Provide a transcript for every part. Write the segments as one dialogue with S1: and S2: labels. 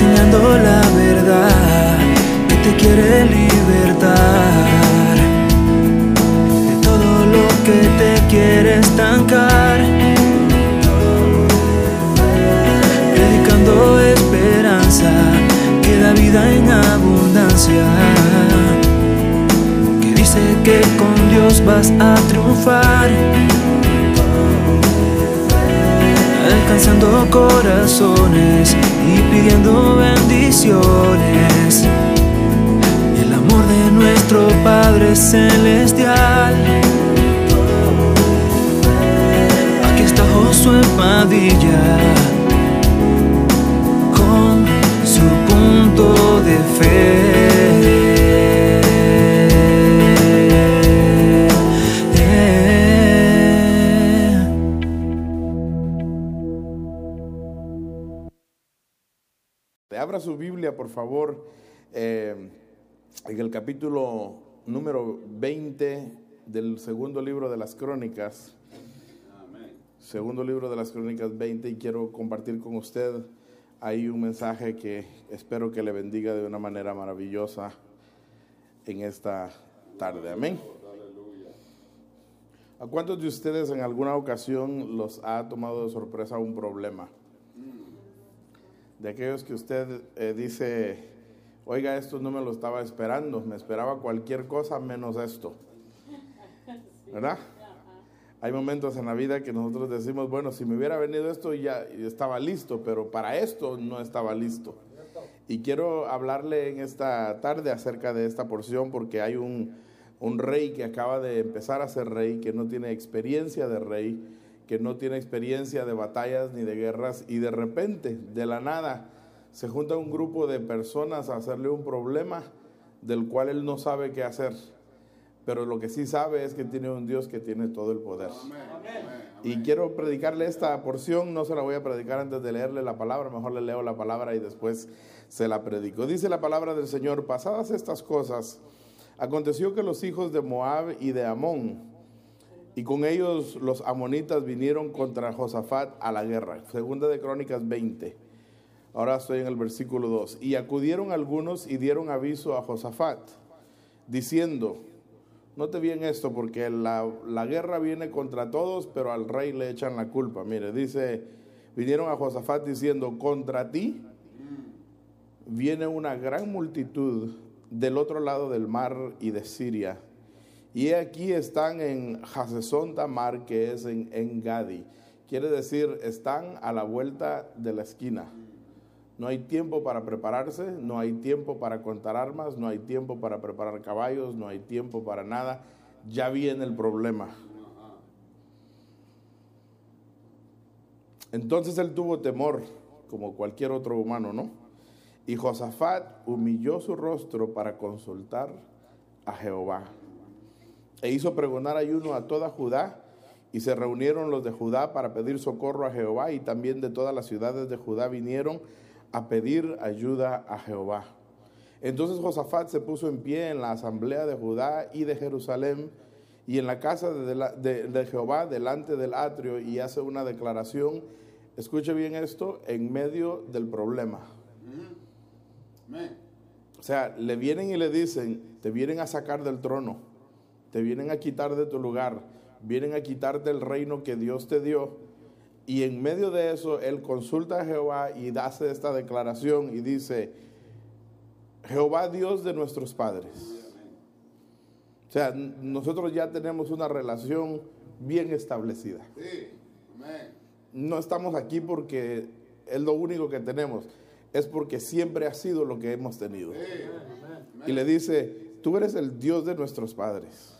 S1: enseñando la verdad que te quiere libertar de todo lo que te quiere estancar. Predicando esperanza que da vida en abundancia. Que dice que con Dios vas a triunfar. Alcanzando corazones y pidiendo bendiciones. El amor de nuestro Padre Celestial. Aquí está Josué Padilla con su punto de fe.
S2: Por favor, eh, en el capítulo número 20 del segundo libro de las Crónicas. Segundo libro de las Crónicas 20 y quiero compartir con usted ahí un mensaje que espero que le bendiga de una manera maravillosa en esta tarde. Amén. ¿A cuántos de ustedes en alguna ocasión los ha tomado de sorpresa un problema? De aquellos que usted eh, dice, oiga, esto no me lo estaba esperando, me esperaba cualquier cosa menos esto. ¿Verdad? Hay momentos en la vida que nosotros decimos, bueno, si me hubiera venido esto ya estaba listo, pero para esto no estaba listo. Y quiero hablarle en esta tarde acerca de esta porción porque hay un, un rey que acaba de empezar a ser rey, que no tiene experiencia de rey, que no tiene experiencia de batallas ni de guerras y de repente, de la nada, se junta un grupo de personas a hacerle un problema del cual él no sabe qué hacer. Pero lo que sí sabe es que tiene un Dios que tiene todo el poder. Y quiero predicarle esta porción, no se la voy a predicar antes de leerle la palabra, mejor le leo la palabra y después se la predico. Dice la palabra del Señor, pasadas estas cosas, aconteció que los hijos de Moab y de Amón, y con ellos los amonitas vinieron contra Josafat a la guerra. Segunda de Crónicas 20. Ahora estoy en el versículo 2. Y acudieron algunos y dieron aviso a Josafat, diciendo, note bien esto, porque la, la, guerra viene contra todos, pero al rey le echan la culpa. Mire, dice, vinieron a Josafat diciendo, contra ti viene una gran multitud del otro lado del mar y de Siria y aquí están en Hasesón Tamar, que es en, en Gadi. Quiere decir, están a la vuelta de la esquina. No hay tiempo para prepararse, no hay tiempo para contar armas, no hay tiempo para preparar caballos, no hay tiempo para nada. Ya viene el problema. Entonces él tuvo temor, como cualquier otro humano, ¿no? Y Josafat humilló su rostro para consultar a Jehová e hizo pregonar ayuno a toda Judá, y se reunieron los de Judá para pedir socorro a Jehová, y también de todas las ciudades de Judá vinieron a pedir ayuda a Jehová. Entonces Josafat se puso en pie en la asamblea de Judá y de Jerusalén y en la casa de, Jehová delante del atrio y hace una declaración, escuche bien esto, en medio del problema. O sea, le vienen y le dicen, te vienen a sacar del trono te vienen a quitar de tu lugar, vienen a quitarte el reino que Dios te dio. Y en medio de eso, él consulta a Jehová y hace esta declaración y dice, Jehová Dios de nuestros padres. O sea, nosotros ya tenemos una relación bien establecida. No estamos aquí porque es lo único que tenemos, es porque siempre ha sido lo que hemos tenido. Y le dice, tú eres el Dios de nuestros padres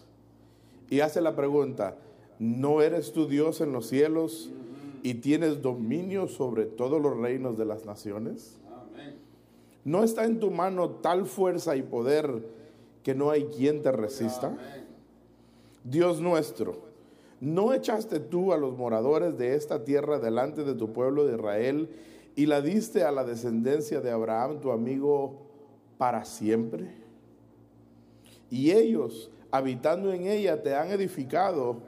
S2: y hace la pregunta, ¿no eres tu Dios en los cielos y tienes dominio sobre todos los reinos de las naciones? ¿No está en tu mano tal fuerza y poder que no hay quien te resista? Dios nuestro, ¿no echaste tú a los moradores de esta tierra delante de tu pueblo de Israel y la diste a la descendencia de Abraham, tu amigo, para siempre? Y ellos habitando en ella, te han edificado.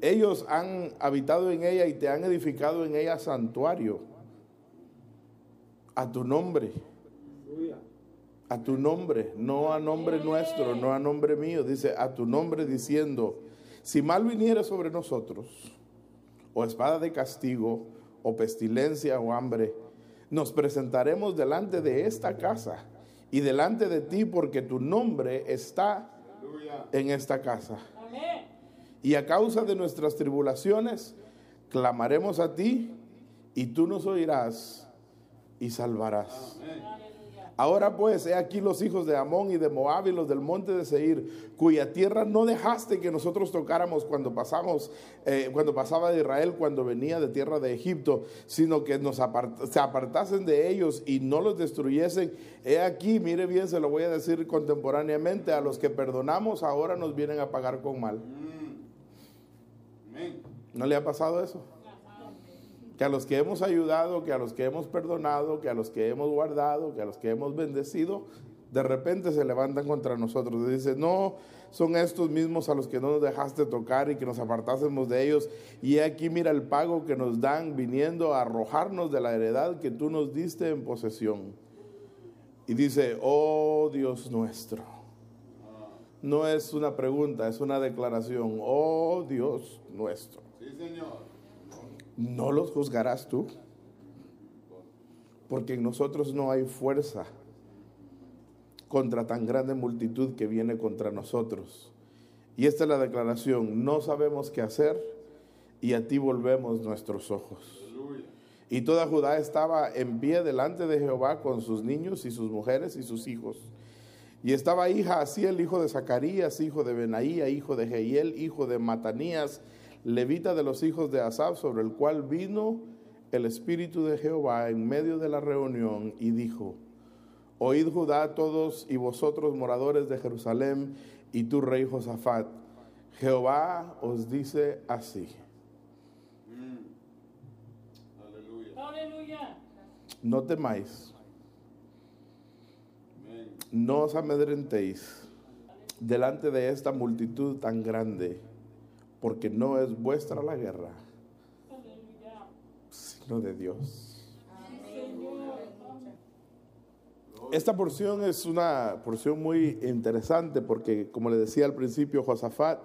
S2: Ellos han habitado en ella y te han edificado en ella santuario. a tu nombre. A tu nombre, no a nombre nuestro, no a nombre mío. Dice a tu nombre diciendo, si mal viniera sobre nosotros, o espada de castigo, o pestilencia o hambre, nos presentaremos delante de esta casa y delante de ti porque tu nombre está en esta casa. Y a causa de nuestras tribulaciones, clamaremos a ti y tú nos oirás y salvarás. Ahora pues, he aquí los hijos de Amón y de Moab y los del monte de Seir, cuya tierra no dejaste que nosotros tocáramos cuando pasamos, eh, cuando pasaba de Israel, cuando venía de tierra de Egipto, sino que nos se apartasen de ellos y no los destruyesen. He aquí, mire bien, se lo voy a decir contemporáneamente, a los que perdonamos ahora nos vienen a pagar con mal. ¿No le ha pasado eso? Que a los que hemos ayudado, que a los que hemos perdonado, que a los que hemos guardado, que a los que hemos bendecido, de repente se levantan contra nosotros. Y dicen, no, son estos mismos a los que no nos dejaste tocar y que nos apartásemos de ellos. Y aquí mira el pago que nos dan viniendo a arrojarnos de la heredad que tú nos diste en posesión. Y dice, oh Dios nuestro. No es una pregunta, es una declaración. Oh Dios nuestro. Sí, Señor. ¿No los juzgarás tú? Porque en nosotros no hay fuerza contra tan grande multitud que viene contra nosotros. Y esta es la declaración, no sabemos qué hacer y a ti volvemos nuestros ojos. Y toda Judá estaba en pie delante de Jehová con sus niños y sus mujeres y sus hijos. Y estaba hija así el hijo de Zacarías, hijo de Benaía, hijo de Jehiel, hijo de Matanías, levita de los hijos de Asaf, sobre el cual vino el Espíritu de Jehová en medio de la reunión y dijo, Oíd Judá todos y vosotros moradores de Jerusalén y tu rey Josafat, Jehová os dice así. Aleluya. No temáis, no os amedrentéis delante de esta multitud tan grande porque no es vuestra la guerra, sino de Dios. Esta porción es una porción muy interesante porque, como le decía al principio, Josafat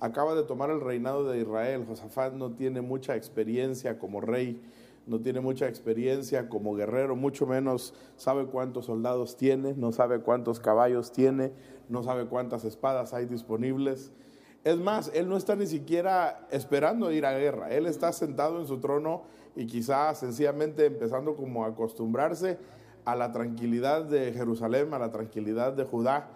S2: acaba de tomar el reinado de Israel. Josafat no tiene mucha experiencia como rey, no tiene mucha experiencia como guerrero, mucho menos sabe cuántos soldados tiene, no sabe cuántos caballos tiene, no sabe cuántas espadas hay disponibles. Es más, él no está ni siquiera esperando ir a guerra. Él está sentado en su trono y quizás sencillamente empezando como a acostumbrarse a la tranquilidad de Jerusalén, a la tranquilidad de Judá.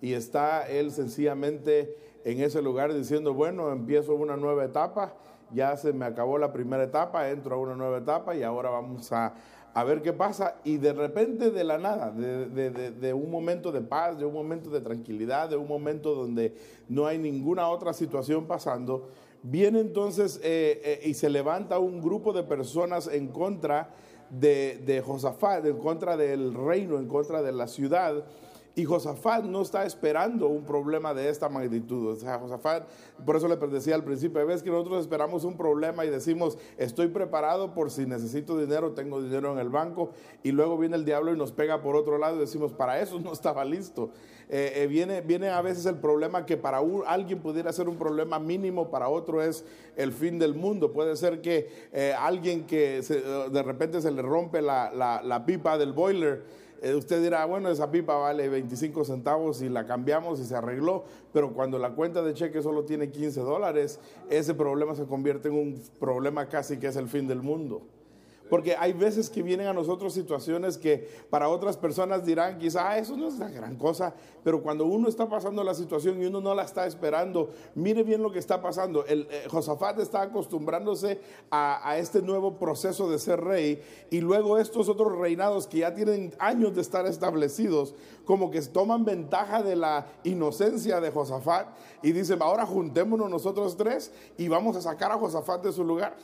S2: Y está él sencillamente en ese lugar diciendo, bueno, empiezo una nueva etapa, ya se me acabó la primera etapa, entro a una nueva etapa y ahora vamos a, a ver qué pasa. Y de repente, de la nada, de, un momento de paz, de un momento de tranquilidad, de un momento donde no hay ninguna otra situación pasando, viene entonces eh, eh, y se levanta un grupo de personas en contra de, de Josafat, en contra del reino, en contra de la ciudad y Josafat no está esperando un problema de esta magnitud. O sea, Josafat, por eso le decía al principio, ves que nosotros esperamos un problema y decimos, estoy preparado por si necesito dinero, tengo dinero en el banco, y luego viene el diablo y nos pega por otro lado y decimos, para eso no estaba listo. Eh, eh, viene, viene a veces el problema que para alguien pudiera ser un problema mínimo, para otro es el fin del mundo. Puede ser que eh, alguien que de repente se le rompe la, la pipa del boiler, usted dirá, bueno, esa pipa vale 25 centavos y la cambiamos y se arregló, pero cuando la cuenta de cheque solo tiene 15 dólares, ese problema se convierte en un problema casi que es el fin del mundo. Porque hay veces que vienen a nosotros situaciones que para otras personas dirán, quizá ah, eso no es la gran cosa, pero cuando uno está pasando la situación y uno no la está esperando, mire bien lo que está pasando. Eh, Josafat está acostumbrándose a, a, este nuevo proceso de ser rey y luego estos otros reinados que ya tienen años de estar establecidos, como que toman ventaja de la inocencia de Josafat y dicen, ahora juntémonos nosotros tres y vamos a sacar a Josafat de su lugar.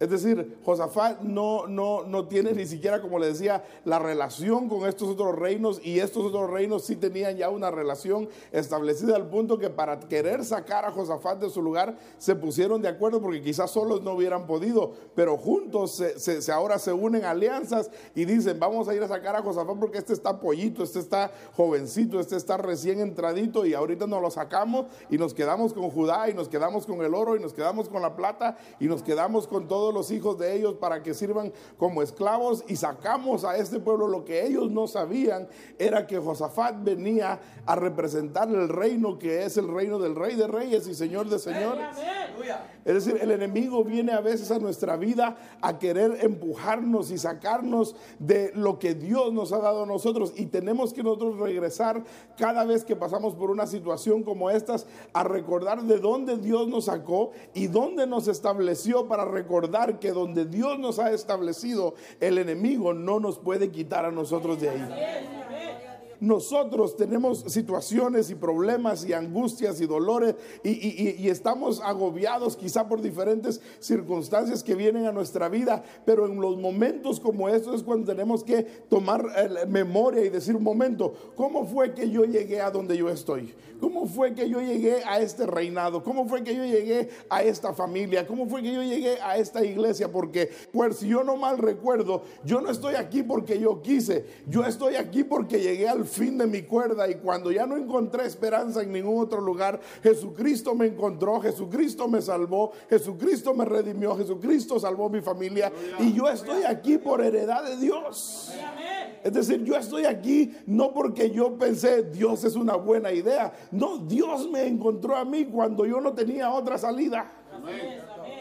S2: Es decir, Josafat no, no, no tiene ni siquiera, como le decía, la relación con estos otros reinos y estos otros reinos sí tenían ya una relación establecida al punto que para querer sacar a Josafat de su lugar se pusieron de acuerdo porque quizás solos no hubieran podido, pero juntos se, se, ahora se unen alianzas y dicen, vamos a ir a sacar a Josafat porque este está pollito, este está jovencito, este está recién entradito y ahorita nos lo sacamos y nos quedamos con Judá y nos quedamos con el oro y nos quedamos con la plata y nos quedamos con todo los hijos de ellos para que sirvan como esclavos y sacamos a este pueblo. Lo que ellos no sabían era que Josafat venía a representar el reino que es el reino del rey de reyes y señor de señores. Es decir, el enemigo viene a veces a nuestra vida a querer empujarnos y sacarnos de lo que Dios nos ha dado a nosotros y tenemos que nosotros regresar cada vez que pasamos por una situación como estas a recordar de dónde Dios nos sacó y dónde nos estableció para recordar que donde Dios nos ha establecido, el enemigo no nos puede quitar a nosotros de ahí nosotros tenemos situaciones y problemas y angustias y dolores y, estamos agobiados quizá por diferentes circunstancias que vienen a nuestra vida, pero en los momentos como estos es cuando tenemos que tomar eh, memoria y decir un momento, ¿cómo fue que yo llegué a donde yo estoy? ¿Cómo fue que yo llegué a este reinado? ¿Cómo fue que yo llegué a esta familia? ¿Cómo fue que yo llegué a esta iglesia? Porque, pues si yo no mal recuerdo, yo no estoy aquí porque yo quise, yo estoy aquí porque llegué al fin de mi cuerda y cuando ya no encontré esperanza en ningún otro lugar, Jesucristo me encontró, Jesucristo me salvó, Jesucristo me redimió, Jesucristo salvó mi familia y yo estoy aquí por heredad de Dios. Es decir, yo estoy aquí no porque yo pensé Dios es una buena idea, no, Dios me encontró a mí cuando yo no tenía otra salida. Amén.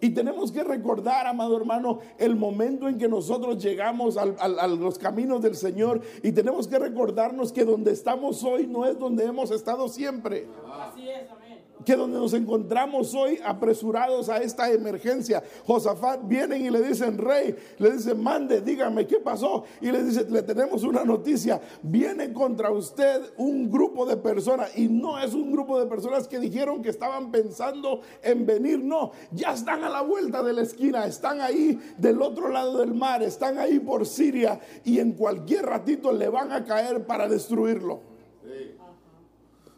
S2: Y tenemos que recordar, amado hermano, el momento en que nosotros llegamos a los caminos del Señor y tenemos que recordarnos que donde estamos hoy no es donde hemos estado siempre. Así es, amén que donde nos encontramos hoy apresurados a esta emergencia, Josafat vienen y le dicen, rey, le dicen, mande, dígame qué pasó. Y le dice, le tenemos una noticia, viene contra usted un grupo de personas y no es un grupo de personas que dijeron que estaban pensando en venir, no, ya están a la vuelta de la esquina, están ahí del otro lado del mar, están ahí por Siria y en cualquier ratito le van a caer para destruirlo.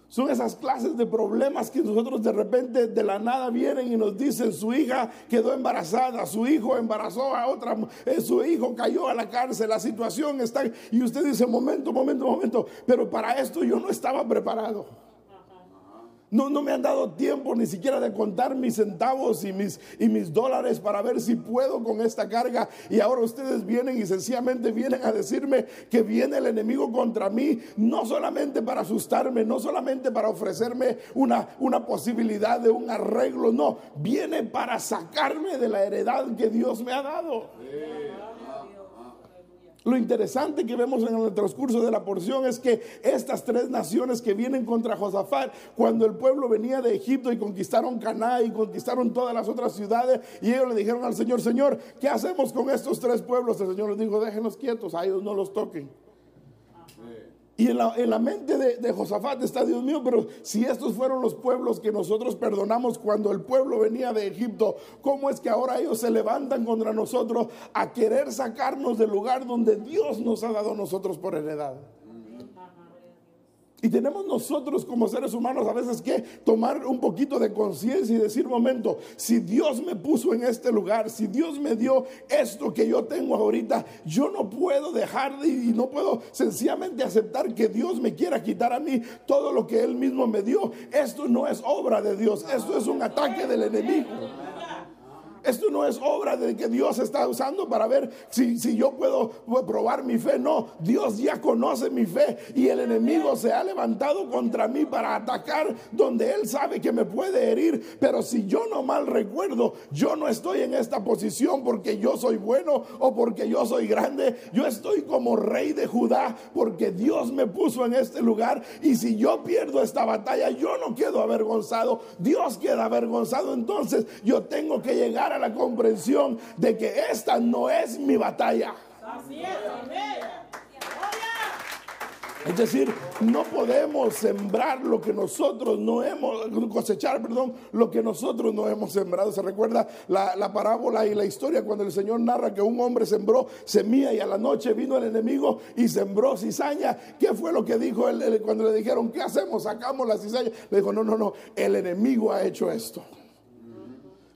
S2: Son esas clases de problemas que nosotros de repente de la nada vienen y nos dicen su hija quedó embarazada, su hijo embarazó a otra, eh, su hijo cayó a la cárcel, la situación está... Y usted dice, momento, momento, momento, pero para esto yo no estaba preparado. No, no me han dado tiempo ni siquiera de contar mis centavos y mis, y mis dólares para ver si puedo con esta carga. Y ahora ustedes vienen y sencillamente vienen a decirme que viene el enemigo contra mí, no solamente para asustarme, no solamente para ofrecerme una, una posibilidad de un arreglo, no, viene para sacarme de la heredad que Dios me ha dado. Lo interesante que vemos en el transcurso de la porción es que estas tres naciones que vienen contra Josafat, cuando el pueblo venía de Egipto y conquistaron Caná y conquistaron todas las otras ciudades, y ellos le dijeron al Señor, Señor, ¿qué hacemos con estos tres pueblos? El Señor les dijo, déjenlos quietos, a ellos no los toquen. Y en la, mente de, de, Josafat está, Dios mío, pero si estos fueron los pueblos que nosotros perdonamos cuando el pueblo venía de Egipto, ¿cómo es que ahora ellos se levantan contra nosotros a querer sacarnos del lugar donde Dios nos ha dado a nosotros por heredad? Y tenemos nosotros como seres humanos a veces que tomar un poquito de conciencia y decir, momento, si Dios me puso en este lugar, si Dios me dio esto que yo tengo ahorita, yo no puedo dejar de, y no puedo sencillamente aceptar que Dios me quiera quitar a mí todo lo que Él mismo me dio. Esto no es obra de Dios, esto es un ataque del enemigo. Esto no es obra de que Dios está usando para ver si, si yo puedo probar mi fe. No, Dios ya conoce mi fe y el enemigo se ha levantado contra mí para atacar donde él sabe que me puede herir. Pero si yo no mal recuerdo, yo no estoy en esta posición porque yo soy bueno o porque yo soy grande. Yo estoy como rey de Judá porque Dios me puso en este lugar. Y si yo pierdo esta batalla, yo no quedo avergonzado. Dios queda avergonzado. Entonces yo tengo que llegar a la comprensión de que esta no es mi batalla. Es decir, no podemos sembrar lo que nosotros no hemos, cosechar, perdón, lo que nosotros no hemos sembrado. Se recuerda la, la, parábola y la historia cuando el Señor narra que un hombre sembró semilla y a la noche vino el enemigo y sembró cizaña. ¿Qué fue lo que dijo él, cuando le dijeron, ¿qué hacemos? Sacamos la cizaña. Le dijo, no, no, no, el enemigo ha hecho esto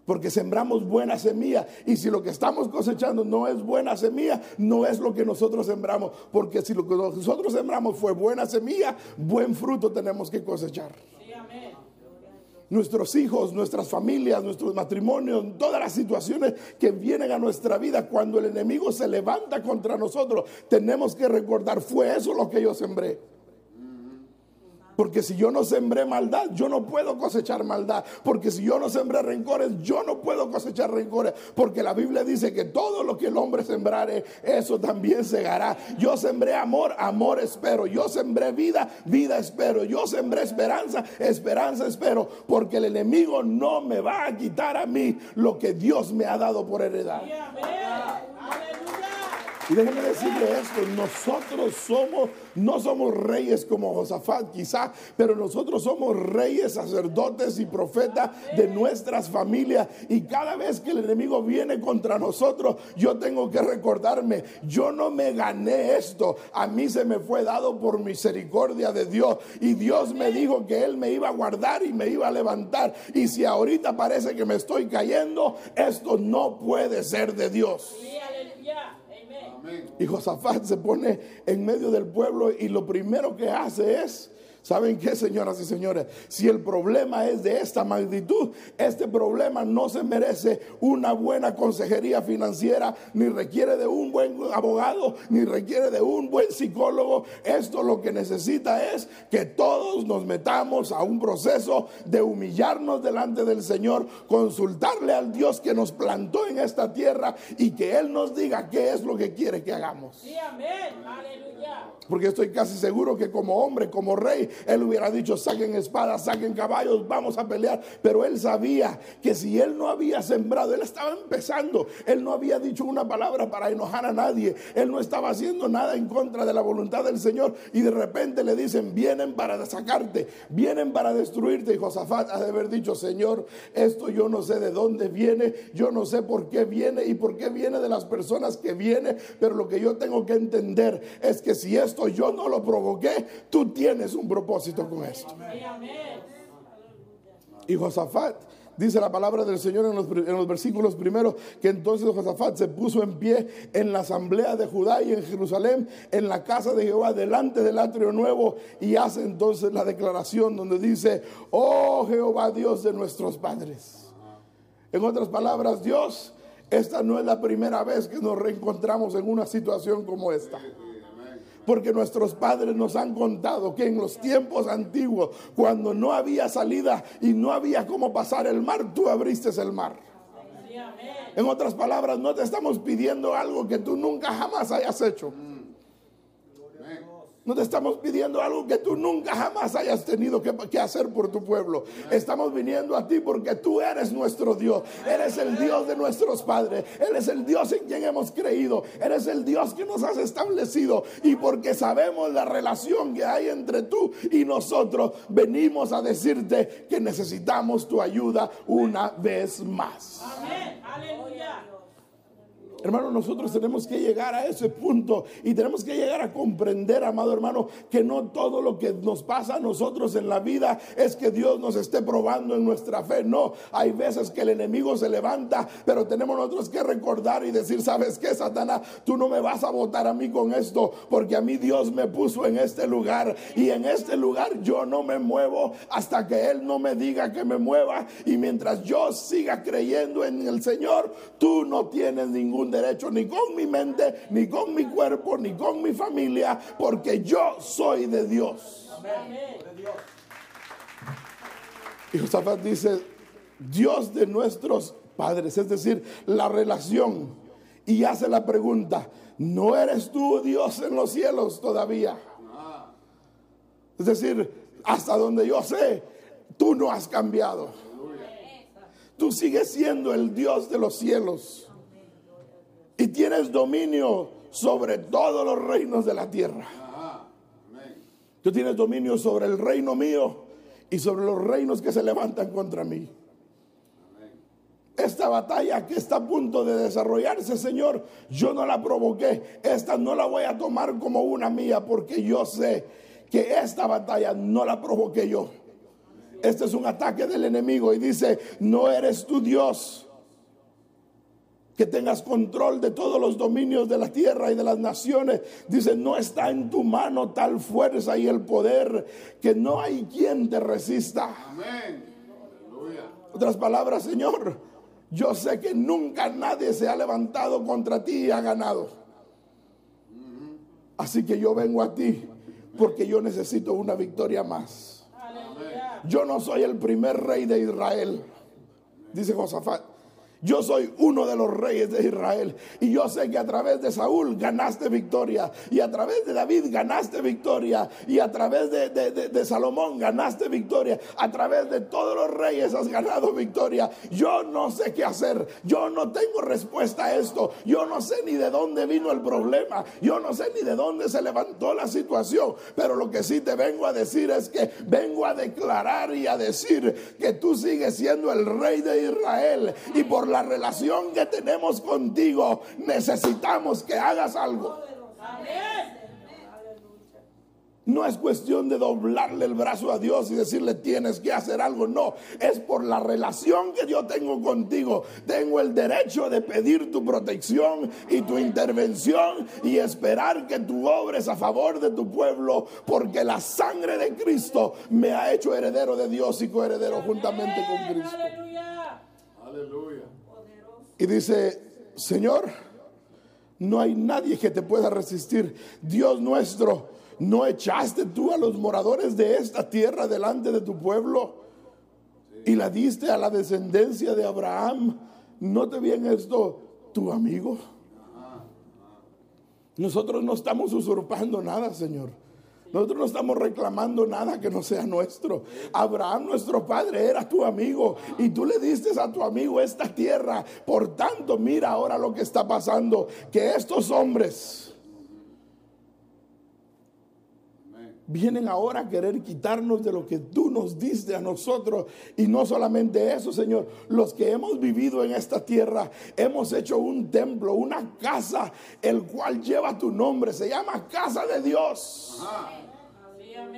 S2: porque sembramos buena semilla. Y si lo que estamos cosechando no es buena semilla, no es lo que nosotros sembramos. Porque si lo que nosotros sembramos fue buena semilla, buen fruto tenemos que cosechar. Nuestros hijos, nuestras familias, nuestros matrimonios, todas las situaciones que vienen a nuestra vida, cuando el enemigo se levanta contra nosotros, tenemos que recordar, fue eso lo que yo sembré. Porque si yo no sembré maldad, yo no puedo cosechar maldad. Porque si yo no sembré rencores, yo no puedo cosechar rencores. Porque la Biblia dice que todo lo que el hombre sembrare, eso también segará. Yo sembré amor, amor espero. Yo sembré vida, vida espero. Yo sembré esperanza, esperanza espero. Porque el enemigo no me va a quitar a mí lo que Dios me ha dado por heredad. Y déjenme decirle esto, nosotros somos, no somos reyes como Josafat quizá, pero nosotros somos reyes, sacerdotes y profetas de nuestras familias. Y cada vez que el enemigo viene contra nosotros, yo tengo que recordarme, yo no me gané esto, a mí se me fue dado por misericordia de Dios. Y Dios me dijo que Él me iba a guardar y me iba a levantar. Y si ahorita parece que me estoy cayendo, esto no puede ser de Dios. Y Josafat se pone en medio del pueblo y lo primero que hace es ¿Saben qué, señoras y señores? Si el problema es de esta magnitud, este problema no se merece una buena consejería financiera, ni requiere de un buen abogado, ni requiere de un buen psicólogo. Esto lo que necesita es que todos nos metamos a un proceso de humillarnos delante del Señor, consultarle al Dios que nos plantó en esta tierra y que Él nos diga qué es lo que quiere que hagamos. Sí, amén. Aleluya. Porque estoy casi seguro que como hombre, como rey, él hubiera dicho, saquen espadas, saquen caballos, vamos a pelear. Pero él sabía que si él no había sembrado, él estaba empezando. Él no había dicho una palabra para enojar a nadie. Él no estaba haciendo nada en contra de la voluntad del Señor. Y de repente le dicen, vienen para sacarte, vienen para destruirte. Y Josafat ha de haber dicho, Señor, esto yo no sé de dónde viene, yo no sé por qué viene y por qué viene de las personas que viene. Pero lo que yo tengo que entender es que si esto yo no lo provoqué, tú tienes un propósito con esto. Y Josafat, dice la palabra del Señor en los, en los, versículos primeros, que entonces Josafat se puso en pie en la asamblea de Judá y en Jerusalén, en la casa de Jehová, delante del atrio nuevo, y hace entonces la declaración donde dice, oh Jehová Dios de nuestros padres. En otras palabras, Dios, esta no es la primera vez que nos reencontramos en una situación como esta. Porque nuestros padres nos han contado que en los tiempos antiguos, cuando no había salida y no había cómo pasar el mar, tú abriste el mar. En otras palabras, no te estamos pidiendo algo que tú nunca jamás hayas hecho. No te estamos pidiendo algo que tú nunca jamás hayas tenido que, hacer por tu pueblo. Estamos viniendo a ti porque tú eres nuestro Dios. Eres el Dios de nuestros padres. Eres el Dios en quien hemos creído. Eres el Dios que nos has establecido. Y porque sabemos la relación que hay entre tú y nosotros, venimos a decirte que necesitamos tu ayuda una vez más. Amén. Aleluya. Hermano, nosotros tenemos que llegar a ese punto y tenemos que llegar a comprender, amado hermano, que no todo lo que nos pasa a nosotros en la vida es que Dios nos esté probando en nuestra fe. No, hay veces que el enemigo se levanta, pero tenemos nosotros que recordar y decir, ¿sabes qué, Satanás? Tú no me vas a votar a mí con esto, porque a mí Dios me puso en este lugar y en este lugar yo no me muevo hasta que Él no me diga que me mueva y mientras yo siga creyendo en el Señor, tú no tienes ningún derecho ni con mi mente, ni con mi cuerpo, ni con mi familia, porque yo soy de Dios. Y Josafat dice, Dios de nuestros padres, es decir, la relación. Y hace la pregunta, ¿no eres tú Dios en los cielos todavía? Es decir, hasta donde yo sé, tú no has cambiado. Tú sigues siendo el Dios de los cielos y tienes dominio sobre todos los reinos de la tierra. Tú tienes dominio sobre el reino mío y sobre los reinos que se levantan contra mí. Esta batalla que está a punto de desarrollarse, Señor, yo no la provoqué. Esta no la voy a tomar como una mía porque yo sé que esta batalla no la provoqué yo. Este es un ataque del enemigo y dice, no eres tu Dios. Que tengas control de todos los dominios de la tierra y de las naciones. Dice, no está en tu mano tal fuerza y el poder que no hay quien te resista. Amén. Otras palabras, Señor, yo sé que nunca nadie se ha levantado contra ti y ha ganado. Así que yo vengo a ti porque yo necesito una victoria más. Yo no soy el primer rey de Israel, dice Josafat. Yo soy uno de los reyes de Israel. Y yo sé que a través de Saúl ganaste victoria. Y a través de David ganaste victoria. Y a través de, Salomón ganaste victoria. A través de todos los reyes has ganado victoria. Yo no sé qué hacer. Yo no tengo respuesta a esto. Yo no sé ni de dónde vino el problema. Yo no sé ni de dónde se levantó la situación. Pero lo que sí te vengo a decir es que vengo a declarar y a decir que tú sigues siendo el rey de Israel. Y por la relación que tenemos contigo, necesitamos que hagas algo. No es cuestión de doblarle el brazo a Dios y decirle tienes que hacer algo. No, es por la relación que yo tengo contigo. Tengo el derecho de pedir tu protección y tu intervención y esperar que tú obres a favor de tu pueblo porque la sangre de Cristo me ha hecho heredero de Dios y coheredero juntamente con Cristo. Aleluya. Y dice, Señor, no hay nadie que te pueda resistir. Dios nuestro, ¿no echaste tú a los moradores de esta tierra delante de tu pueblo? Y la diste a la descendencia de Abraham. ¿No te viene esto tu amigo? Nosotros no estamos usurpando nada, Señor. Nosotros no estamos reclamando nada que no sea nuestro. Abraham, nuestro padre, era tu amigo y tú le diste a tu amigo esta tierra. Por tanto, mira ahora lo que está pasando, que estos hombres vienen ahora a querer quitarnos de lo que tú nos diste a nosotros. Y no solamente eso, Señor, los que hemos vivido en esta tierra, hemos hecho un templo, una casa, el cual lleva tu nombre, se llama casa de Dios.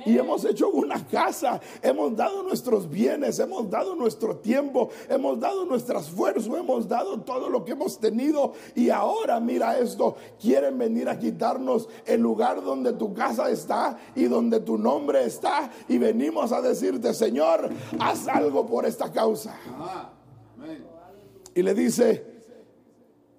S2: Y hemos hecho una casa, hemos dado nuestros bienes, hemos dado nuestro tiempo, hemos dado nuestro esfuerzo, hemos dado todo lo que hemos tenido. Y ahora mira esto, quieren venir a quitarnos el lugar donde tu casa está y donde tu nombre está. Y venimos a decirte, Señor, haz algo por esta causa. Y le dice,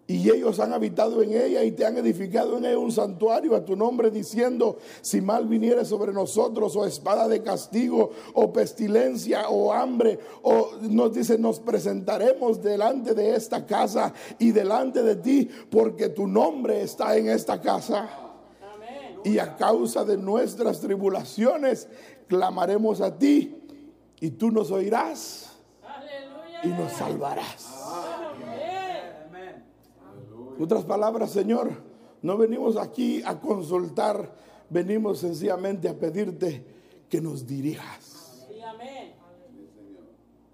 S2: y ellos han habitado en ella y te han edificado en ella un santuario a tu nombre diciendo, si mal viniere sobre nosotros o espada de castigo o pestilencia o hambre, o nos dice, nos presentaremos delante de esta casa y delante de ti porque tu nombre está en esta casa. Y a causa de nuestras tribulaciones clamaremos a ti y tú nos oirás y nos salvarás otras palabras, Señor, no venimos aquí a consultar, venimos sencillamente a pedirte que nos dirijas.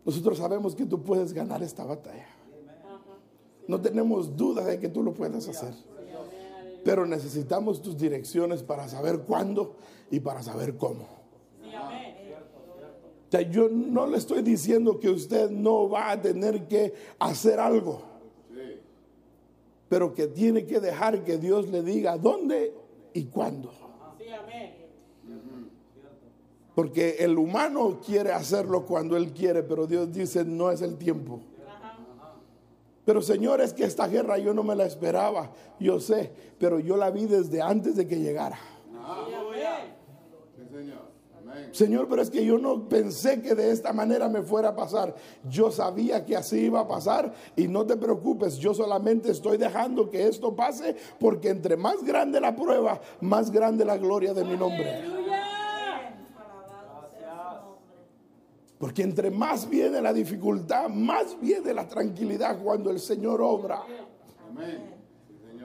S2: Nosotros sabemos que tú puedes ganar esta batalla. No tenemos duda de que tú lo puedes hacer. Pero necesitamos tus direcciones para saber cuándo y para saber cómo. yo no le estoy diciendo que usted no va a tener que hacer algo pero que tiene que dejar que Dios le diga dónde y cuándo. Porque el humano quiere hacerlo cuando él quiere, pero Dios dice no es el tiempo. Pero Señor, es que esta guerra yo no me la esperaba, yo sé, pero yo la vi desde antes de que llegara. Señor, pero es que yo no pensé que de esta manera me fuera a pasar. Yo sabía que así iba a pasar y no te preocupes, yo solamente estoy dejando que esto pase porque entre más grande la prueba, más grande la gloria de mi nombre. Porque entre más viene la dificultad, más viene la tranquilidad cuando el Señor obra.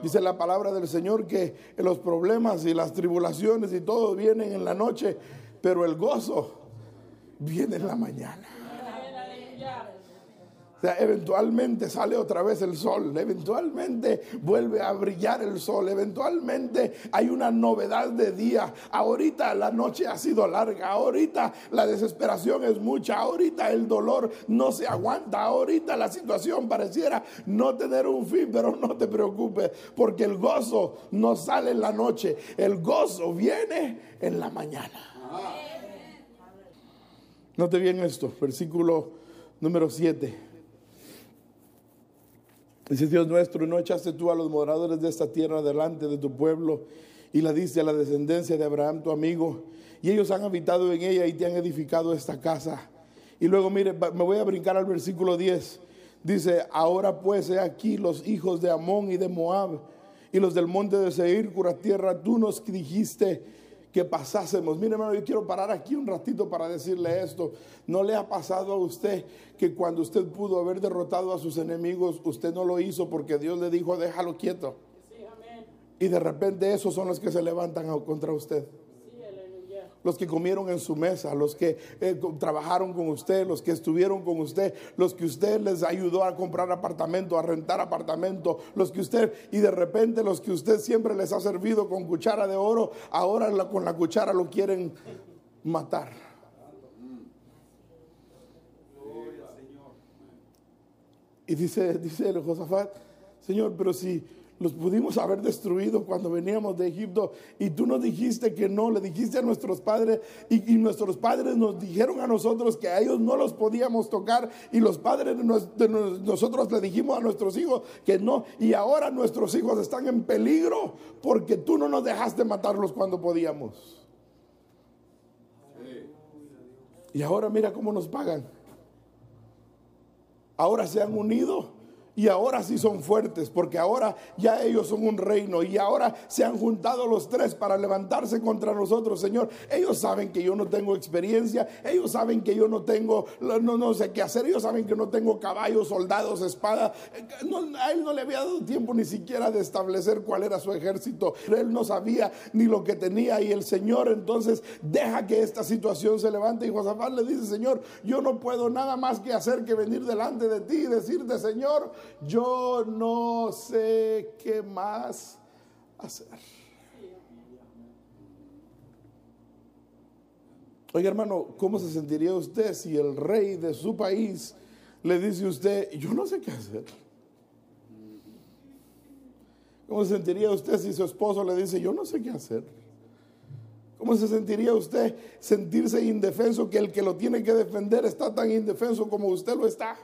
S2: Dice la palabra del Señor que los problemas y las tribulaciones y todo vienen en la noche, pero el gozo viene en la mañana. O sea, eventualmente sale otra vez el sol, eventualmente vuelve a brillar el sol, eventualmente hay una novedad de día. Ahorita la noche ha sido larga, ahorita la desesperación es mucha, ahorita el dolor no se aguanta, ahorita la situación pareciera no tener un fin, pero no te preocupes, porque el gozo no sale en la noche, el gozo viene en la mañana. Note bien esto, versículo número 7. Dice Dios nuestro, no echaste tú a los moradores de esta tierra delante de tu pueblo y la diste a la descendencia de Abraham, tu amigo, y ellos han habitado en ella y te han edificado esta casa. Y luego, mire, me voy a brincar al versículo 10. Dice, ahora pues he aquí los hijos de Amón y de Moab y los del monte de Seir, cura tierra, tú nos dijiste que pasásemos. Mire, hermano, yo quiero parar aquí un ratito para decirle esto. ¿No le ha pasado a usted que cuando usted pudo haber derrotado a sus enemigos, usted no lo hizo porque Dios le dijo, déjalo quieto? Y de repente esos son los que se levantan contra usted los que comieron en su mesa, los que eh, trabajaron con usted, los que estuvieron con usted, los que usted les ayudó a comprar apartamento, a rentar apartamento, los que usted, y de repente los que usted siempre les ha servido con cuchara de oro, ahora con la cuchara lo quieren matar. Y dice, dice el Josafat, Señor, pero si los pudimos haber destruido cuando veníamos de Egipto y tú nos dijiste que no, le dijiste a nuestros padres y, nuestros padres nos dijeron a nosotros que a ellos no los podíamos tocar y los padres de, nosotros le dijimos a nuestros hijos que no y ahora nuestros hijos están en peligro porque tú no nos dejaste matarlos cuando podíamos. Y ahora mira cómo nos pagan. Ahora se han unido y ahora sí son fuertes, porque ahora ya ellos son un reino y ahora se han juntado los tres para levantarse contra nosotros, Señor. Ellos saben que yo no tengo experiencia, ellos saben que yo no tengo, no, no sé qué hacer, ellos saben que no tengo caballos, soldados, espada. a él no le había dado tiempo ni siquiera de establecer cuál era su ejército. Él no sabía ni lo que tenía y el Señor entonces deja que esta situación se levante y Josafat le dice, Señor, yo no puedo nada más que hacer que venir delante de ti y decirte, Señor, yo no sé qué más hacer. Oiga hermano, ¿cómo se sentiría usted si el rey de su país le dice a usted, yo no sé qué hacer? ¿Cómo se sentiría usted si su esposo le dice, yo no sé qué hacer? ¿Cómo se sentiría usted sentirse indefenso que el que lo tiene que defender está tan indefenso como usted lo está?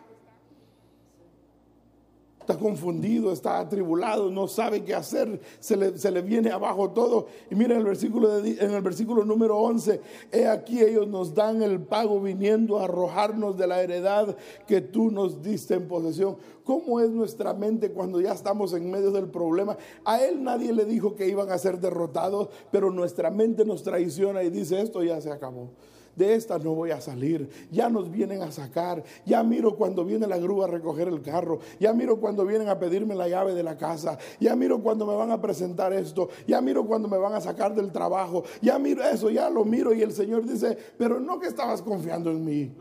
S2: Está confundido, está atribulado, no sabe qué hacer, se le, viene abajo todo. Y miren el versículo en el versículo número 11, he aquí ellos nos dan el pago viniendo a arrojarnos de la heredad que tú nos diste en posesión. ¿Cómo es nuestra mente cuando ya estamos en medio del problema? A él nadie le dijo que iban a ser derrotados, pero nuestra mente nos traiciona y dice, esto ya se acabó de esta no voy a salir. Ya nos vienen a sacar. Ya miro cuando viene la grúa a recoger el carro. Ya miro cuando vienen a pedirme la llave de la casa. Ya miro cuando me van a presentar esto. Ya miro cuando me van a sacar del trabajo. Ya miro eso, ya lo miro y el Señor dice, pero no que estabas confiando en mí.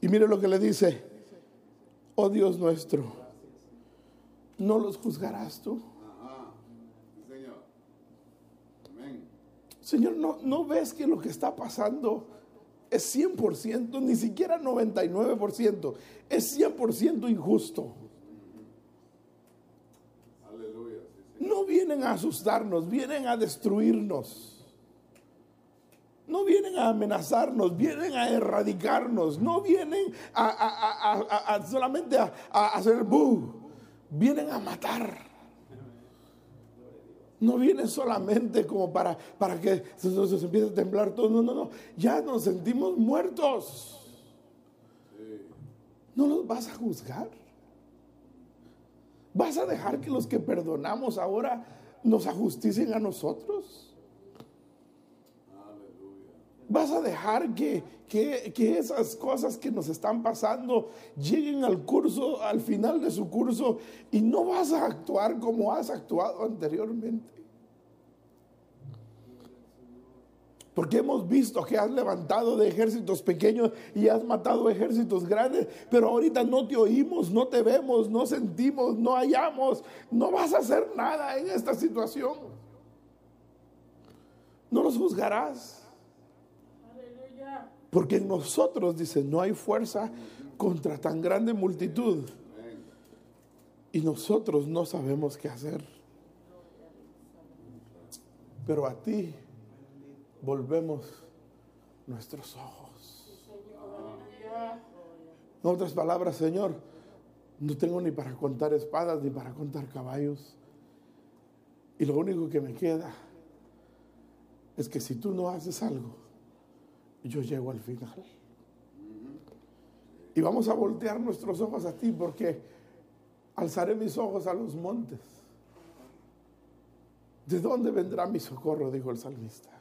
S2: Y mire lo que le dice, oh Dios nuestro, ¿no los juzgarás tú? Señor, ¿no, ¿no ves que lo que está pasando es 100%, ni siquiera 99%, es 100% injusto? No vienen a asustarnos, vienen a destruirnos. No vienen a amenazarnos, vienen a erradicarnos, no vienen a, solamente a, hacer bu, vienen a matar no viene solamente como para, para que se, empiece a temblar todo. No, no, no. Ya nos sentimos muertos. ¿No los vas a juzgar? ¿Vas a dejar que los que perdonamos ahora nos ajusticen a nosotros? Vas a dejar que, que, que esas cosas que nos están pasando lleguen al curso, al final de su curso, y no vas a actuar como has actuado anteriormente. Porque hemos visto que has levantado de ejércitos pequeños y has matado ejércitos grandes, pero ahorita no te oímos, no te vemos, no sentimos, no hallamos, no vas a hacer nada en esta situación. No los juzgarás. Porque en nosotros, dice, no hay fuerza contra tan grande multitud. Y nosotros no sabemos qué hacer. Pero a ti volvemos nuestros ojos. En otras palabras, Señor, no tengo ni para contar espadas ni para contar caballos. Y lo único que me queda es que si tú no haces algo, yo llego al final. Y vamos a voltear nuestros ojos a ti porque alzaré mis ojos a los montes. ¿De dónde vendrá mi socorro? Dijo el salmista.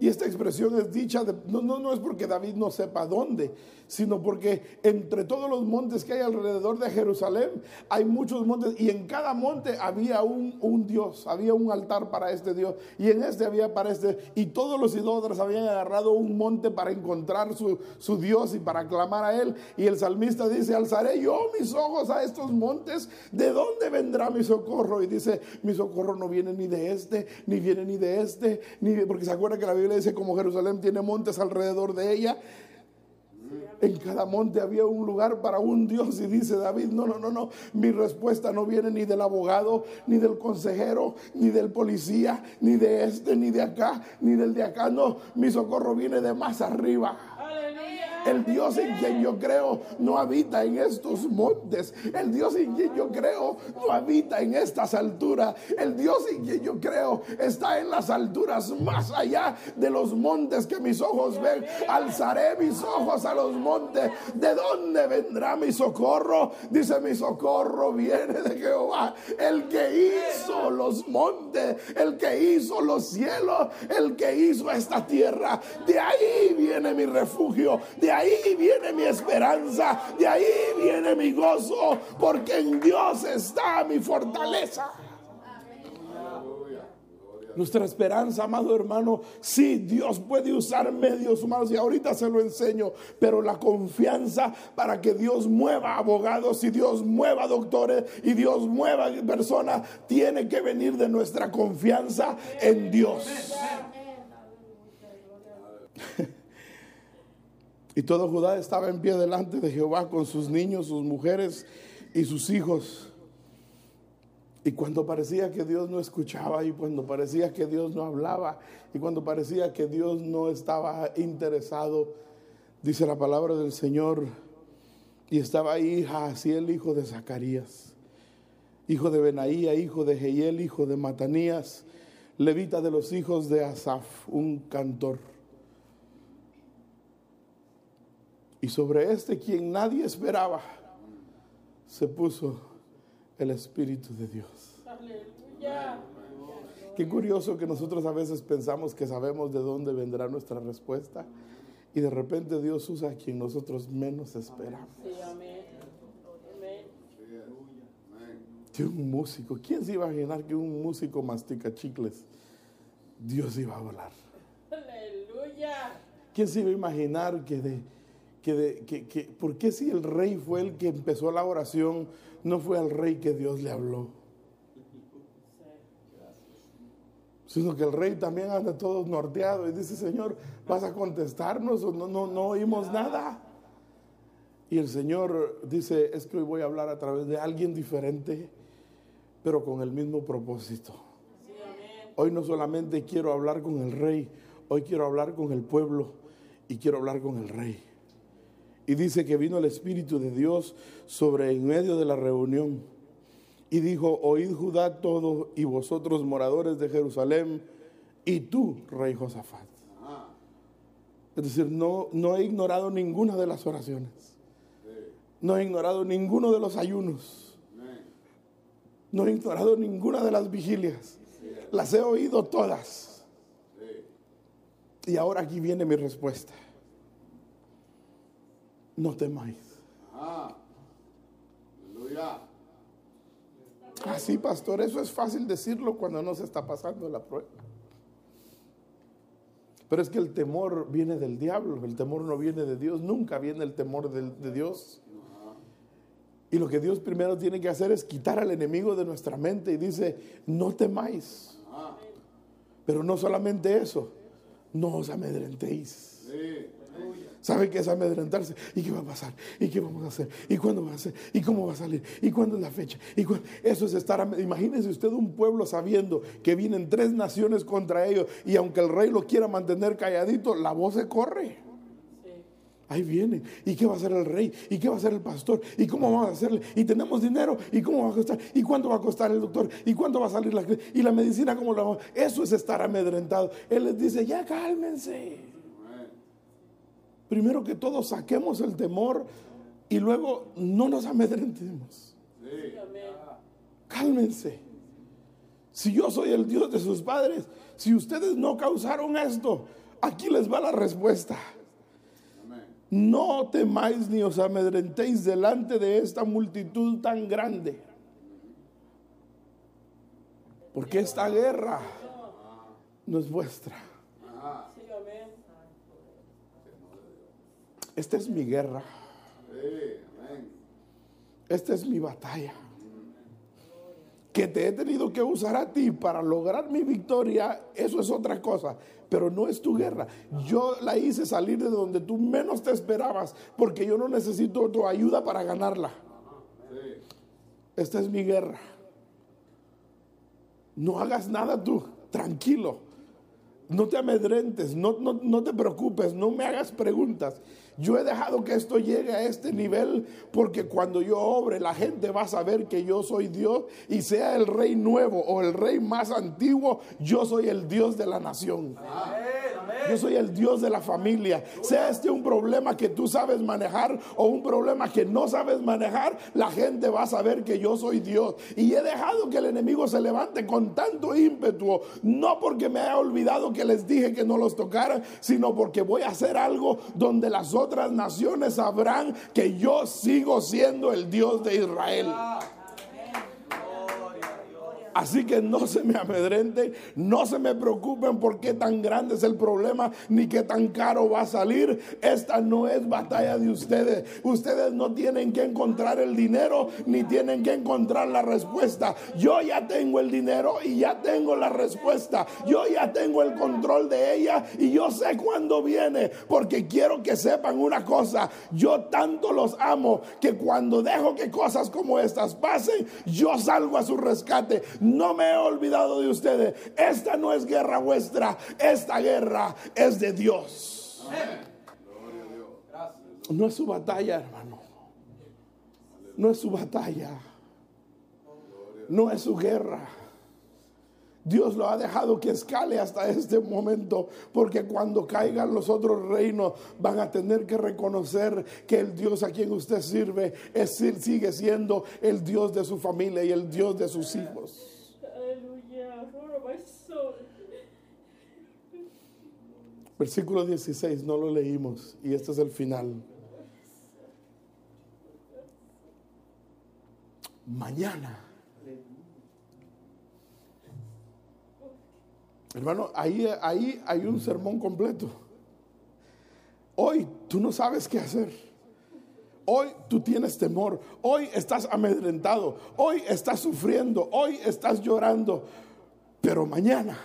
S2: Y esta expresión es dicha, no, no, no es porque David no sepa dónde, sino porque entre todos los montes que hay alrededor de Jerusalén hay muchos montes y en cada monte había un, un, Dios, había un altar para este Dios y en este había para este y todos los idólatras habían agarrado un monte para encontrar su, su Dios y para clamar a él y el salmista dice, alzaré yo mis ojos a estos montes, ¿de dónde vendrá mi socorro? Y dice, mi socorro no viene ni de este, ni viene ni de este, ni porque se acuerda que la Biblia como Jerusalén tiene montes alrededor de ella, en cada monte había un lugar para un Dios y dice David, no, no, no, no, mi respuesta no viene ni del abogado, ni del consejero, ni del policía, ni de este, ni de acá, ni del de acá, no, mi socorro viene de más arriba. El Dios en quien yo creo no habita en estos montes. El Dios en quien yo creo no habita en estas alturas. El Dios en quien yo creo está en las alturas más allá de los montes que mis ojos ven. Alzaré mis ojos a los montes. ¿De dónde vendrá mi socorro? Dice mi socorro viene de Jehová. El que hizo los montes, el que hizo los cielos, el que hizo esta tierra. De ahí viene mi refugio. Ahí viene mi esperanza, de ahí viene mi gozo, porque en Dios está mi fortaleza. Nuestra esperanza, amado hermano, sí, Dios puede usar medios humanos y ahorita se lo enseño, pero la confianza para que Dios mueva abogados y Dios mueva doctores y Dios mueva personas, tiene que venir de nuestra confianza en Dios. Y todo Judá estaba en pie delante de Jehová con sus niños, sus mujeres y sus hijos. Y cuando parecía que Dios no escuchaba y cuando parecía que Dios no hablaba y cuando parecía que Dios no estaba interesado, dice la palabra del Señor, y estaba ahí así el hijo de Zacarías, hijo de Benaía, hijo de Jehiel, hijo de Matanías, levita de los hijos de Asaf, un cantor. Y sobre este quien nadie esperaba, se puso el Espíritu de Dios. Aleluya. Qué curioso que nosotros a veces pensamos que sabemos de dónde vendrá nuestra respuesta y de repente Dios usa a quien nosotros menos esperamos. Que un músico, ¿quién se iba a imaginar que un músico mastica chicles? Dios iba a volar. Aleluya. ¿Quién se iba a imaginar que de que, ¿por qué si el rey fue el que empezó la oración, no fue al rey que Dios le habló? Sino que el rey también anda todo norteado y dice, Señor, ¿vas a contestarnos o no, no, no oímos nada? Y el Señor dice, es que hoy voy a hablar a través de alguien diferente, pero con el mismo propósito. Hoy no solamente quiero hablar con el rey, hoy quiero hablar con el pueblo y quiero hablar con el rey. Y dice que vino el Espíritu de Dios sobre en medio de la reunión. Y dijo, oíd Judá todo y vosotros moradores de Jerusalén y tú, rey Josafat. Es decir, no, no he ignorado ninguna de las oraciones. No he ignorado ninguno de los ayunos. No he ignorado ninguna de las vigilias. Las he oído todas. Y ahora aquí viene mi respuesta. No temáis. Así, ah, pastor, eso es fácil decirlo cuando no se está pasando la prueba. Pero es que el temor viene del diablo, el temor no viene de Dios, nunca viene el temor de, de Dios. Y lo que Dios primero tiene que hacer es quitar al enemigo de nuestra mente y dice, no temáis. Pero no solamente eso, no os amedrentéis. ¿Sabe qué es amedrentarse? ¿Y qué va a pasar? ¿Y qué vamos a hacer? ¿Y cuándo va a ser? ¿Y cómo va a salir? ¿Y cuándo es la fecha? ¿Y Eso es estar... Imagínese usted un pueblo sabiendo que vienen tres naciones contra ellos y aunque el rey lo quiera mantener calladito, la voz se corre. Ahí vienen. ¿Y qué va a hacer el rey? ¿Y qué va a hacer el pastor? ¿Y cómo vamos a hacerle? ¿Y tenemos dinero? ¿Y cómo va a costar? ¿Y cuánto va a costar el doctor? ¿Y cuánto va a salir la ¿Y la medicina cómo la vamos? Eso es estar amedrentado. Él les dice, ya cálmense. Primero que todo saquemos el temor y luego no nos amedrentemos. Cálmense. Si yo soy el Dios de sus padres, si ustedes no causaron esto, aquí les va la respuesta. No temáis ni os amedrentéis delante de esta multitud tan grande. Porque esta guerra no es vuestra. Esta es mi guerra. Esta es mi batalla. Que te he tenido que usar a ti para lograr mi victoria, eso es otra cosa pero no es tu guerra. Yo la hice salir de donde tú menos te esperabas, porque yo no necesito tu ayuda para ganarla. Esta es mi guerra. No hagas nada tú, tranquilo. No te amedrentes, no, no, no te preocupes, no me hagas preguntas. Yo he dejado que esto llegue a este nivel porque cuando yo obre la gente va a saber que yo soy Dios y sea el rey nuevo o el rey más antiguo, yo soy el Dios de la nación. Yo soy el Dios de la familia. Sea este un problema que tú sabes manejar o un problema que no sabes manejar, la gente va a saber que yo soy Dios. Y he dejado que el enemigo se levante con tanto ímpetu, no porque me haya olvidado que les dije que no los tocaran, sino porque voy a hacer algo donde las otras naciones sabrán que yo sigo siendo el Dios de Israel. Así que no se me amedrenten, no se me preocupen por qué tan grande es el problema, ni qué tan caro va a salir. Esta no es batalla de ustedes. Ustedes no tienen que encontrar el dinero, ni tienen que encontrar la respuesta. Yo ya tengo el dinero y ya tengo la respuesta. Yo ya tengo el control de ella y yo sé cuándo viene, porque quiero que sepan una cosa. Yo tanto los amo que cuando dejo que cosas como estas pasen, yo salgo a su rescate no me he olvidado de ustedes. Esta no es guerra vuestra, esta guerra es de Dios. No es su batalla, hermano. No es su batalla. No es su guerra. Dios lo ha dejado que escale hasta este momento, porque cuando caigan los otros reinos van a tener que reconocer que el Dios a quien usted sirve es, sigue siendo el Dios de su familia y el Dios de sus hijos. Versículo 16, no lo leímos y este es el final. Mañana. Hermano, ahí, ahí hay un sermón completo. Hoy tú no sabes qué hacer. Hoy tú tienes temor. Hoy estás amedrentado. Hoy estás sufriendo. Hoy estás llorando. Pero mañana.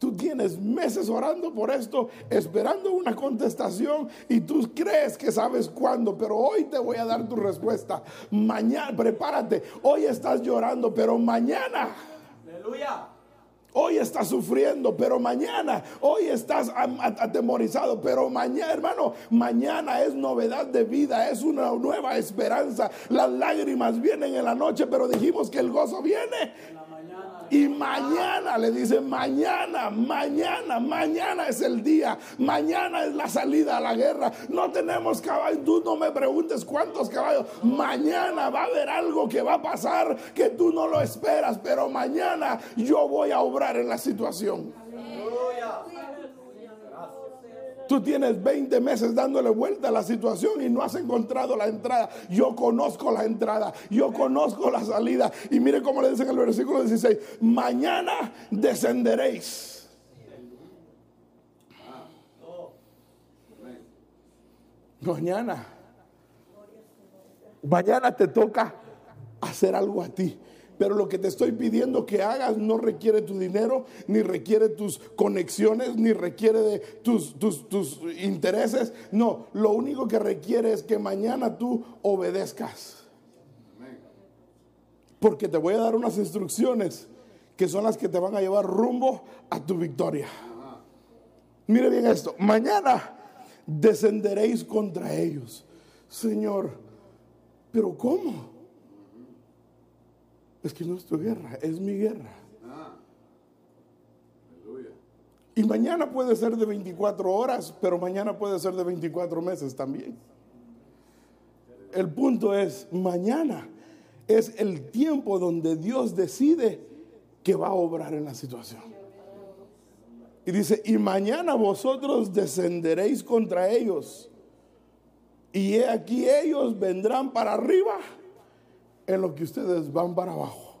S2: Tú tienes meses orando por esto, esperando una contestación y tú crees que sabes cuándo, pero hoy te voy a dar tu respuesta. Mañana, prepárate. Hoy estás llorando, pero mañana. Aleluya. Hoy estás sufriendo, pero mañana, hoy estás atemorizado, pero mañana, hermano, mañana es novedad de vida, es una nueva esperanza. Las lágrimas vienen en la noche, pero dijimos que el gozo viene. Y mañana le dice, mañana, mañana, mañana es el día, mañana es la salida a la guerra. No tenemos caballos, tú no me preguntes cuántos caballos. Mañana va a haber algo que va a pasar que tú no lo esperas, pero mañana yo voy a obrar en la situación. Tú tienes 20 meses dándole vuelta a la situación y no has encontrado la entrada. Yo conozco la entrada, yo conozco la salida. Y mire cómo le dicen en el versículo 16, mañana descenderéis. Mañana. Mañana te toca hacer algo a ti. Pero lo que te estoy pidiendo que hagas no requiere tu dinero, ni requiere tus conexiones, ni requiere de tus, tus, tus intereses. No, lo único que requiere es que mañana tú obedezcas. Porque te voy a dar unas instrucciones que son las que te van a llevar rumbo a tu victoria. Mire bien esto, mañana descenderéis contra ellos. Señor, pero ¿cómo? Es que no es tu guerra, es mi guerra. Y mañana puede ser de 24 horas, pero mañana puede ser de 24 meses también. El punto es, mañana es el tiempo donde Dios decide que va a obrar en la situación. Y dice, y mañana vosotros descenderéis contra ellos. Y he aquí ellos vendrán para arriba en lo que ustedes van para abajo.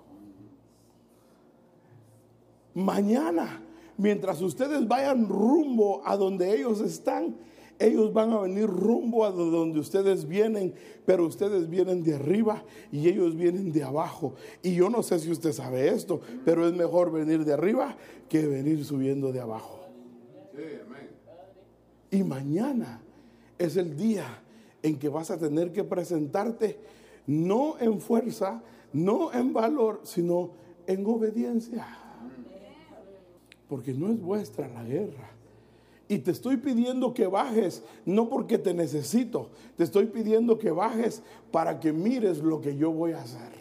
S2: Mañana, mientras ustedes vayan rumbo a donde ellos están, ellos van a venir rumbo a donde ustedes vienen, pero ustedes vienen de arriba y ellos vienen de abajo. Y yo no sé si usted sabe esto, pero es mejor venir de arriba que venir subiendo de abajo. Y mañana es el día en que vas a tener que presentarte no en fuerza, no en valor, sino en obediencia. Porque no es vuestra la guerra. Y te estoy pidiendo que bajes, no porque te necesito, te estoy pidiendo que bajes para que mires lo que yo voy a hacer.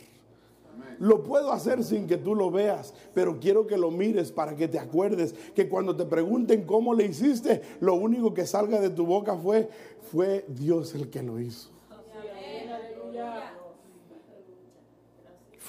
S2: Lo puedo hacer sin que tú lo veas, pero quiero que lo mires para que te acuerdes que cuando te pregunten cómo le hiciste, lo único que salga de tu boca fue, fue Dios el que lo hizo.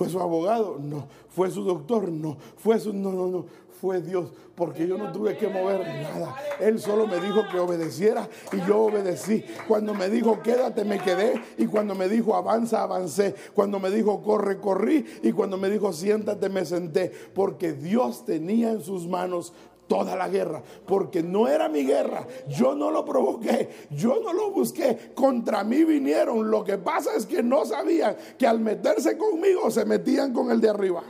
S2: ¿Fue su abogado? No. ¿Fue su doctor? No. ¿Fue su.? No, no, no. Fue Dios. Porque yo no tuve que mover nada. Él solo me dijo que obedeciera y yo obedecí. Cuando me dijo quédate, me quedé. Y cuando me dijo avanza, avancé. Cuando me dijo corre, corrí. Y cuando me dijo siéntate, me senté. Porque Dios tenía en sus manos toda la guerra, porque no era mi guerra, yo no lo provoqué, yo no lo busqué, contra mí vinieron, lo que pasa es que no sabían que al meterse conmigo se metían con el de arriba.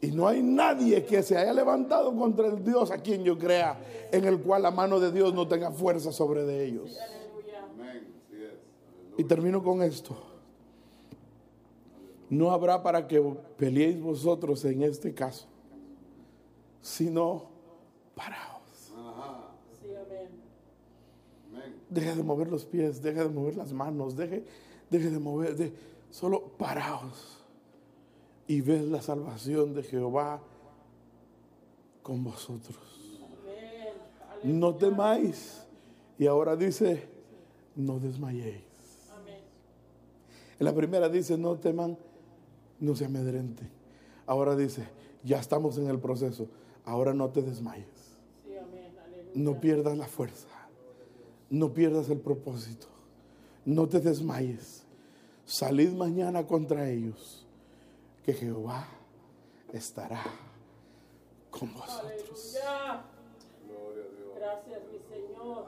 S2: Y no hay nadie que se haya levantado contra el Dios a quien yo crea, en el cual la mano de Dios no tenga fuerza sobre de ellos. Y termino con esto. No habrá para que peleéis vosotros en este caso sino paraos. Deje de mover los pies, deje de mover las manos, deje, deje de mover, de, solo paraos y ves la salvación de Jehová con vosotros. No temáis. Y ahora dice, no desmayéis. En la primera dice, no teman, no se amedrenten. Ahora dice, ya estamos en el proceso Ahora no te desmayes. No pierdas la fuerza. No pierdas el propósito. No te desmayes. Salid mañana contra ellos, que Jehová estará con vosotros. Gracias, mi Señor.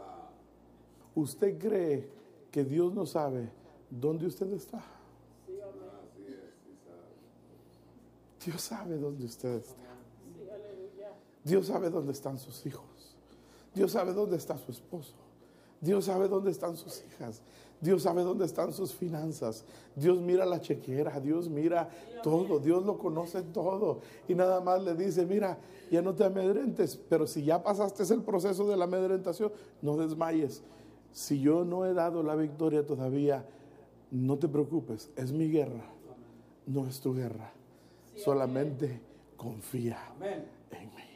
S2: ¿Usted cree que Dios no sabe dónde usted está? Dios sabe dónde usted está. Dios sabe dónde están sus hijos. Dios sabe dónde está su esposo. Dios sabe dónde están sus hijas. Dios sabe dónde están sus finanzas. Dios mira la chequera. Dios mira todo. Dios lo conoce todo. Y nada más le dice, mira, ya no te amedrentes. Pero si ya pasaste el proceso de la amedrentación, no desmayes. Si yo no he dado la victoria todavía, no te preocupes. Es mi guerra. No es tu guerra. Solamente confía en mí.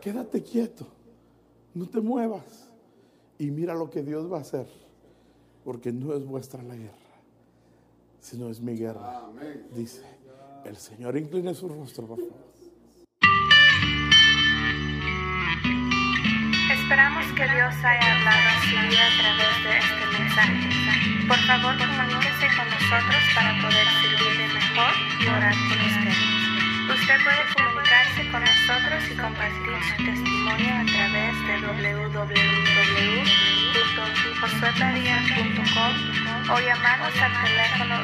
S2: Quédate quieto, no te muevas y mira lo que Dios va a hacer, porque no es vuestra la guerra, sino es mi guerra. Dice, el Señor incline su rostro, por favor.
S3: Esperamos que Dios haya hablado a su vida a través de este mensaje. Por favor, comuníquese con nosotros para poder servirle mejor y orar por usted. Usted puede con nosotros y compartir su testimonio a través de www.josuetaria.com o llamarnos al teléfono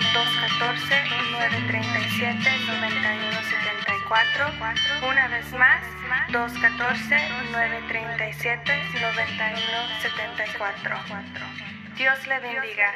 S3: 214-937-9174. Una vez más, 214-937-9174. Dios le bendiga.